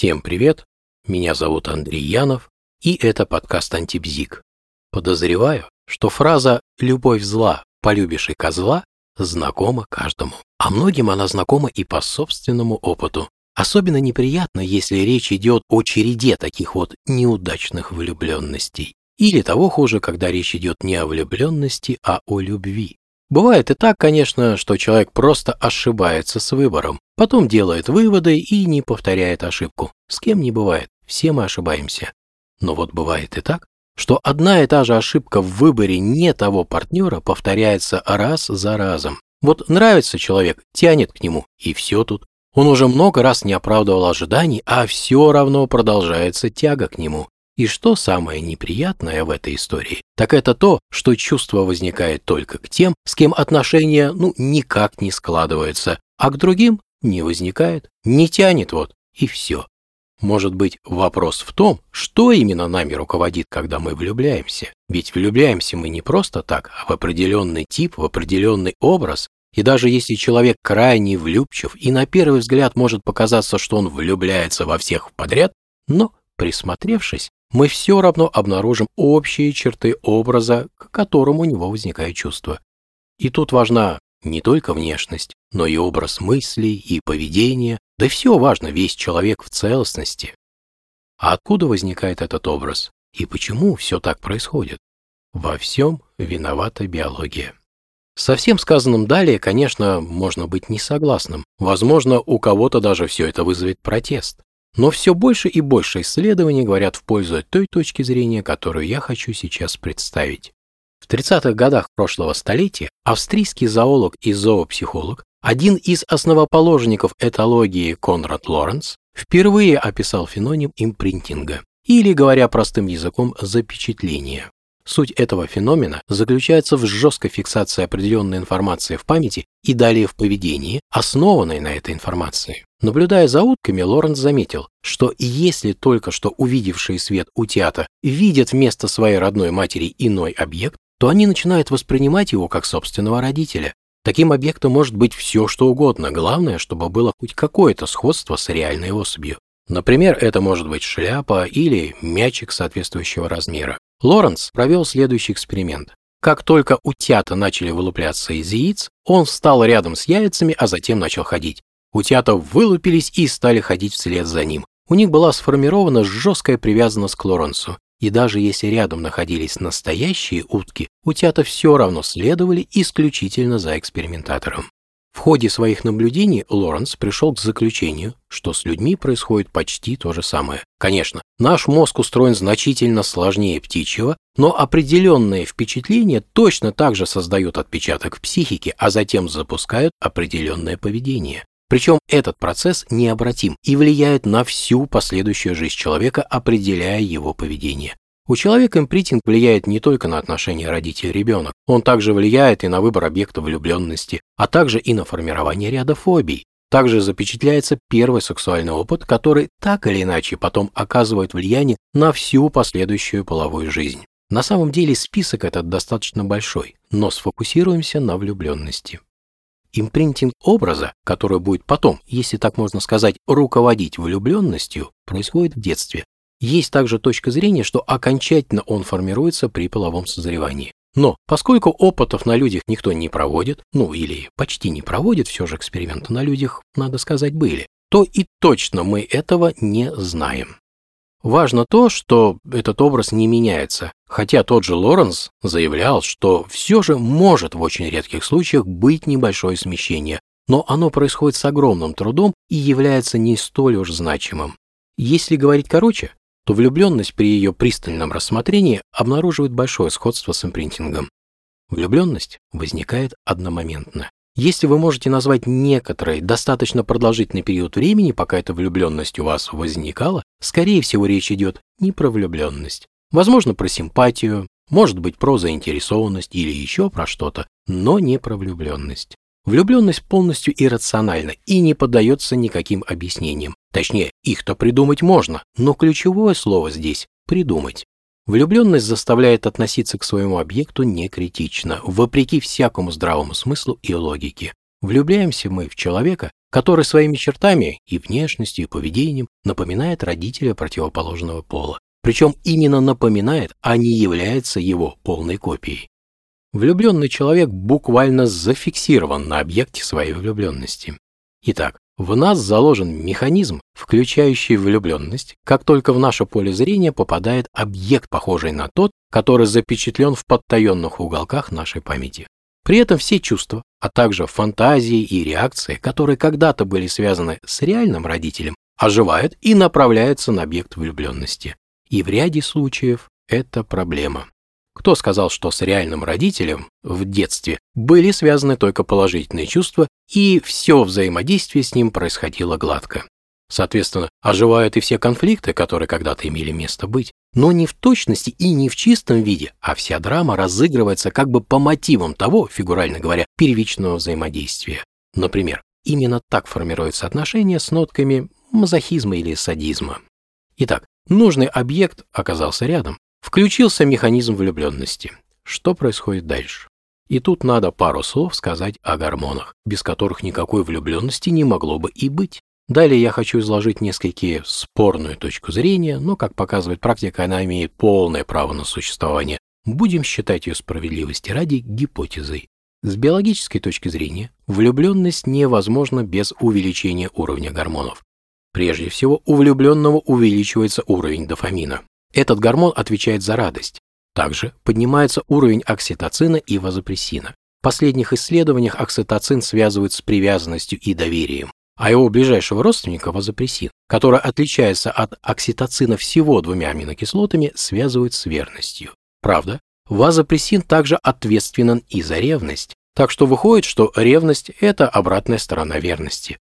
Всем привет, меня зовут Андрей Янов, и это подкаст «Антибзик». Подозреваю, что фраза «любовь зла, полюбишь и козла» знакома каждому. А многим она знакома и по собственному опыту. Особенно неприятно, если речь идет о череде таких вот неудачных влюбленностей. Или того хуже, когда речь идет не о влюбленности, а о любви. Бывает и так, конечно, что человек просто ошибается с выбором, потом делает выводы и не повторяет ошибку. С кем не бывает, все мы ошибаемся. Но вот бывает и так, что одна и та же ошибка в выборе не того партнера повторяется раз за разом. Вот нравится человек, тянет к нему, и все тут. Он уже много раз не оправдывал ожиданий, а все равно продолжается тяга к нему. И что самое неприятное в этой истории, так это то, что чувство возникает только к тем, с кем отношения ну никак не складываются, а к другим не возникает, не тянет вот, и все. Может быть, вопрос в том, что именно нами руководит, когда мы влюбляемся. Ведь влюбляемся мы не просто так, а в определенный тип, в определенный образ. И даже если человек крайне влюбчив, и на первый взгляд может показаться, что он влюбляется во всех подряд, но, присмотревшись, мы все равно обнаружим общие черты образа, к которому у него возникает чувство. И тут важна не только внешность, но и образ мыслей и поведения, да все важно, весь человек в целостности. А откуда возникает этот образ? И почему все так происходит? Во всем виновата биология. Со всем сказанным далее, конечно, можно быть не согласным. Возможно, у кого-то даже все это вызовет протест. Но все больше и больше исследований говорят в пользу той точки зрения, которую я хочу сейчас представить. В 30-х годах прошлого столетия австрийский зоолог и зоопсихолог, один из основоположников этологии Конрад Лоренц, впервые описал феномен импринтинга, или, говоря простым языком, запечатления. Суть этого феномена заключается в жесткой фиксации определенной информации в памяти и далее в поведении, основанной на этой информации. Наблюдая за утками, Лоренс заметил, что если только что увидевшие свет утята видят вместо своей родной матери иной объект, то они начинают воспринимать его как собственного родителя. Таким объектом может быть все, что угодно, главное, чтобы было хоть какое-то сходство с реальной особью. Например, это может быть шляпа или мячик соответствующего размера. Лоренс провел следующий эксперимент. Как только утята начали вылупляться из яиц, он встал рядом с яйцами, а затем начал ходить. Утята вылупились и стали ходить вслед за ним. У них была сформирована жесткая привязанность к Лоренсу. И даже если рядом находились настоящие утки, утята все равно следовали исключительно за экспериментатором. В ходе своих наблюдений Лоренс пришел к заключению, что с людьми происходит почти то же самое. Конечно, наш мозг устроен значительно сложнее птичьего, но определенные впечатления точно так же создают отпечаток в психике, а затем запускают определенное поведение. Причем этот процесс необратим и влияет на всю последующую жизнь человека, определяя его поведение. У человека импринтинг влияет не только на отношения родитель-ребенок, он также влияет и на выбор объекта влюбленности, а также и на формирование ряда фобий. Также запечатляется первый сексуальный опыт, который так или иначе потом оказывает влияние на всю последующую половую жизнь. На самом деле список этот достаточно большой, но сфокусируемся на влюбленности. Импринтинг образа, который будет потом, если так можно сказать, руководить влюбленностью, происходит в детстве, есть также точка зрения, что окончательно он формируется при половом созревании. Но поскольку опытов на людях никто не проводит, ну или почти не проводит, все же эксперименты на людях, надо сказать, были, то и точно мы этого не знаем. Важно то, что этот образ не меняется, хотя тот же Лоренс заявлял, что все же может в очень редких случаях быть небольшое смещение, но оно происходит с огромным трудом и является не столь уж значимым. Если говорить короче, то влюбленность при ее пристальном рассмотрении обнаруживает большое сходство с импринтингом. Влюбленность возникает одномоментно. Если вы можете назвать некоторый достаточно продолжительный период времени, пока эта влюбленность у вас возникала, скорее всего речь идет не про влюбленность. Возможно, про симпатию, может быть, про заинтересованность или еще про что-то, но не про влюбленность. Влюбленность полностью иррациональна и не поддается никаким объяснениям. Точнее, их-то придумать можно, но ключевое слово здесь – придумать. Влюбленность заставляет относиться к своему объекту некритично, вопреки всякому здравому смыслу и логике. Влюбляемся мы в человека, который своими чертами и внешностью, и поведением напоминает родителя противоположного пола. Причем именно напоминает, а не является его полной копией. Влюбленный человек буквально зафиксирован на объекте своей влюбленности. Итак, в нас заложен механизм, включающий влюбленность, как только в наше поле зрения попадает объект, похожий на тот, который запечатлен в подтаенных уголках нашей памяти. При этом все чувства, а также фантазии и реакции, которые когда-то были связаны с реальным родителем, оживают и направляются на объект влюбленности. И в ряде случаев это проблема. Кто сказал, что с реальным родителем в детстве были связаны только положительные чувства и все взаимодействие с ним происходило гладко? Соответственно, оживают и все конфликты, которые когда-то имели место быть, но не в точности и не в чистом виде, а вся драма разыгрывается как бы по мотивам того, фигурально говоря, первичного взаимодействия. Например, именно так формируются отношения с нотками мазохизма или садизма. Итак, нужный объект оказался рядом, Включился механизм влюбленности. Что происходит дальше? И тут надо пару слов сказать о гормонах, без которых никакой влюбленности не могло бы и быть. Далее я хочу изложить несколько спорную точку зрения, но, как показывает практика, она имеет полное право на существование. Будем считать ее справедливости ради гипотезой. С биологической точки зрения, влюбленность невозможна без увеличения уровня гормонов. Прежде всего, у влюбленного увеличивается уровень дофамина. Этот гормон отвечает за радость. Также поднимается уровень окситоцина и вазопрессина. В последних исследованиях окситоцин связывают с привязанностью и доверием, а его ближайшего родственника вазопрессин, который отличается от окситоцина всего двумя аминокислотами, связывают с верностью. Правда, вазопрессин также ответственен и за ревность, так что выходит, что ревность – это обратная сторона верности.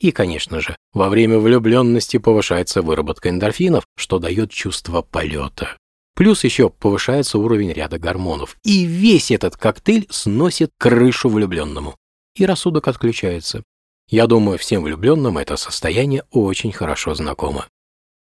И, конечно же, во время влюбленности повышается выработка эндорфинов, что дает чувство полета. Плюс еще повышается уровень ряда гормонов. И весь этот коктейль сносит крышу влюбленному. И рассудок отключается. Я думаю, всем влюбленным это состояние очень хорошо знакомо.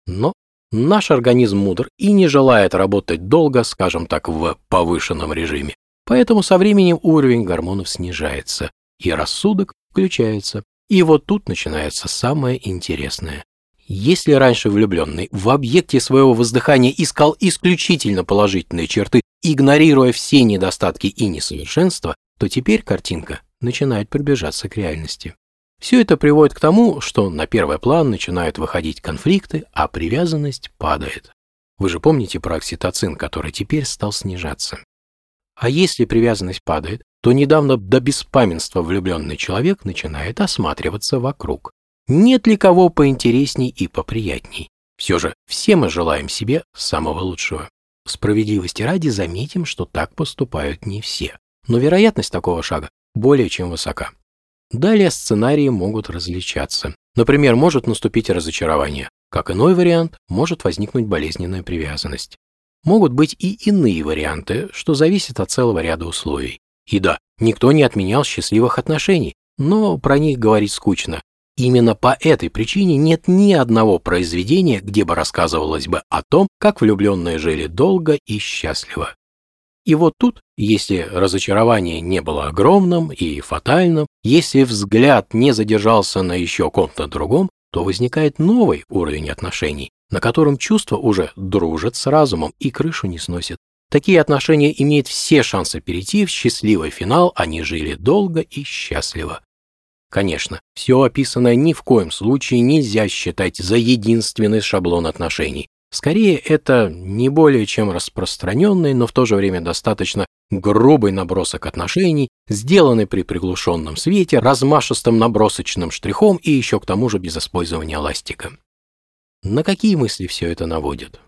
Но наш организм мудр и не желает работать долго, скажем так, в повышенном режиме. Поэтому со временем уровень гормонов снижается, и рассудок включается. И вот тут начинается самое интересное. Если раньше влюбленный в объекте своего воздыхания искал исключительно положительные черты, игнорируя все недостатки и несовершенства, то теперь картинка начинает приближаться к реальности. Все это приводит к тому, что на первый план начинают выходить конфликты, а привязанность падает. Вы же помните про окситоцин, который теперь стал снижаться. А если привязанность падает, то недавно до беспамятства влюбленный человек начинает осматриваться вокруг. Нет ли кого поинтересней и поприятней? Все же все мы желаем себе самого лучшего. Справедливости ради заметим, что так поступают не все. Но вероятность такого шага более чем высока. Далее сценарии могут различаться. Например, может наступить разочарование. Как иной вариант, может возникнуть болезненная привязанность. Могут быть и иные варианты, что зависит от целого ряда условий. И да, никто не отменял счастливых отношений, но про них говорить скучно. Именно по этой причине нет ни одного произведения, где бы рассказывалось бы о том, как влюбленные жили долго и счастливо. И вот тут, если разочарование не было огромным и фатальным, если взгляд не задержался на еще ком-то другом, то возникает новый уровень отношений, на котором чувства уже дружат с разумом и крышу не сносят. Такие отношения имеют все шансы перейти в счастливый финал, они жили долго и счастливо. Конечно, все описанное ни в коем случае нельзя считать за единственный шаблон отношений. Скорее, это не более чем распространенный, но в то же время достаточно грубый набросок отношений, сделанный при приглушенном свете, размашистым набросочным штрихом и еще к тому же без использования ластика. На какие мысли все это наводит?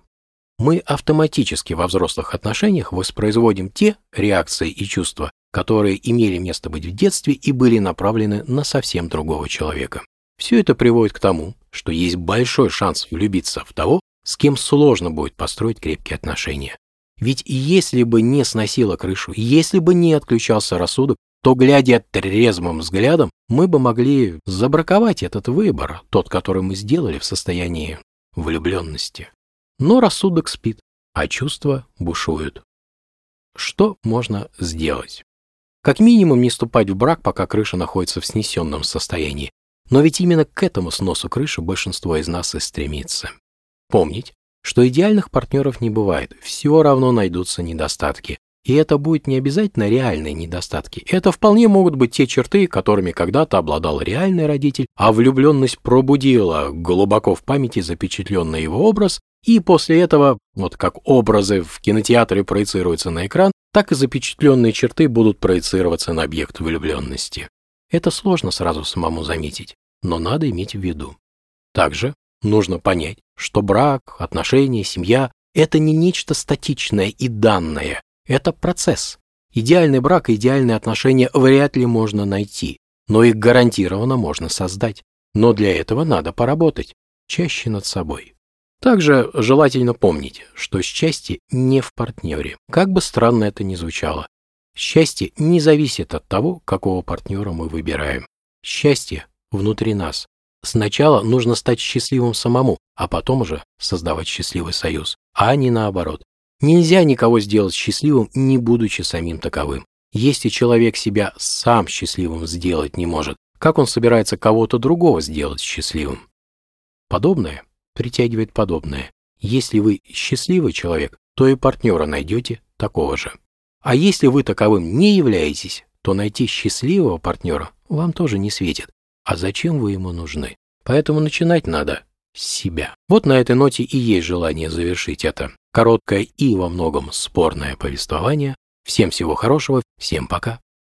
Мы автоматически во взрослых отношениях воспроизводим те реакции и чувства, которые имели место быть в детстве и были направлены на совсем другого человека. Все это приводит к тому, что есть большой шанс влюбиться в того, с кем сложно будет построить крепкие отношения. Ведь если бы не сносило крышу, если бы не отключался рассудок, то, глядя трезвым взглядом, мы бы могли забраковать этот выбор, тот, который мы сделали в состоянии влюбленности. Но рассудок спит, а чувства бушуют. Что можно сделать? Как минимум не вступать в брак, пока крыша находится в снесенном состоянии. Но ведь именно к этому сносу крыши большинство из нас и стремится. Помнить, что идеальных партнеров не бывает, все равно найдутся недостатки. И это будет не обязательно реальные недостатки. Это вполне могут быть те черты, которыми когда-то обладал реальный родитель, а влюбленность пробудила глубоко в памяти запечатленный его образ, и после этого, вот как образы в кинотеатре проецируются на экран, так и запечатленные черты будут проецироваться на объект влюбленности. Это сложно сразу самому заметить, но надо иметь в виду. Также нужно понять, что брак, отношения, семья – это не нечто статичное и данное, это процесс. Идеальный брак и идеальные отношения вряд ли можно найти, но их гарантированно можно создать. Но для этого надо поработать, чаще над собой. Также желательно помнить, что счастье не в партнере, как бы странно это ни звучало. Счастье не зависит от того, какого партнера мы выбираем. Счастье внутри нас. Сначала нужно стать счастливым самому, а потом уже создавать счастливый союз, а не наоборот. Нельзя никого сделать счастливым, не будучи самим таковым. Если человек себя сам счастливым сделать не может, как он собирается кого-то другого сделать счастливым? Подобное притягивает подобное. Если вы счастливый человек, то и партнера найдете такого же. А если вы таковым не являетесь, то найти счастливого партнера вам тоже не светит. А зачем вы ему нужны? Поэтому начинать надо с себя. Вот на этой ноте и есть желание завершить это короткое и во многом спорное повествование. Всем всего хорошего, всем пока.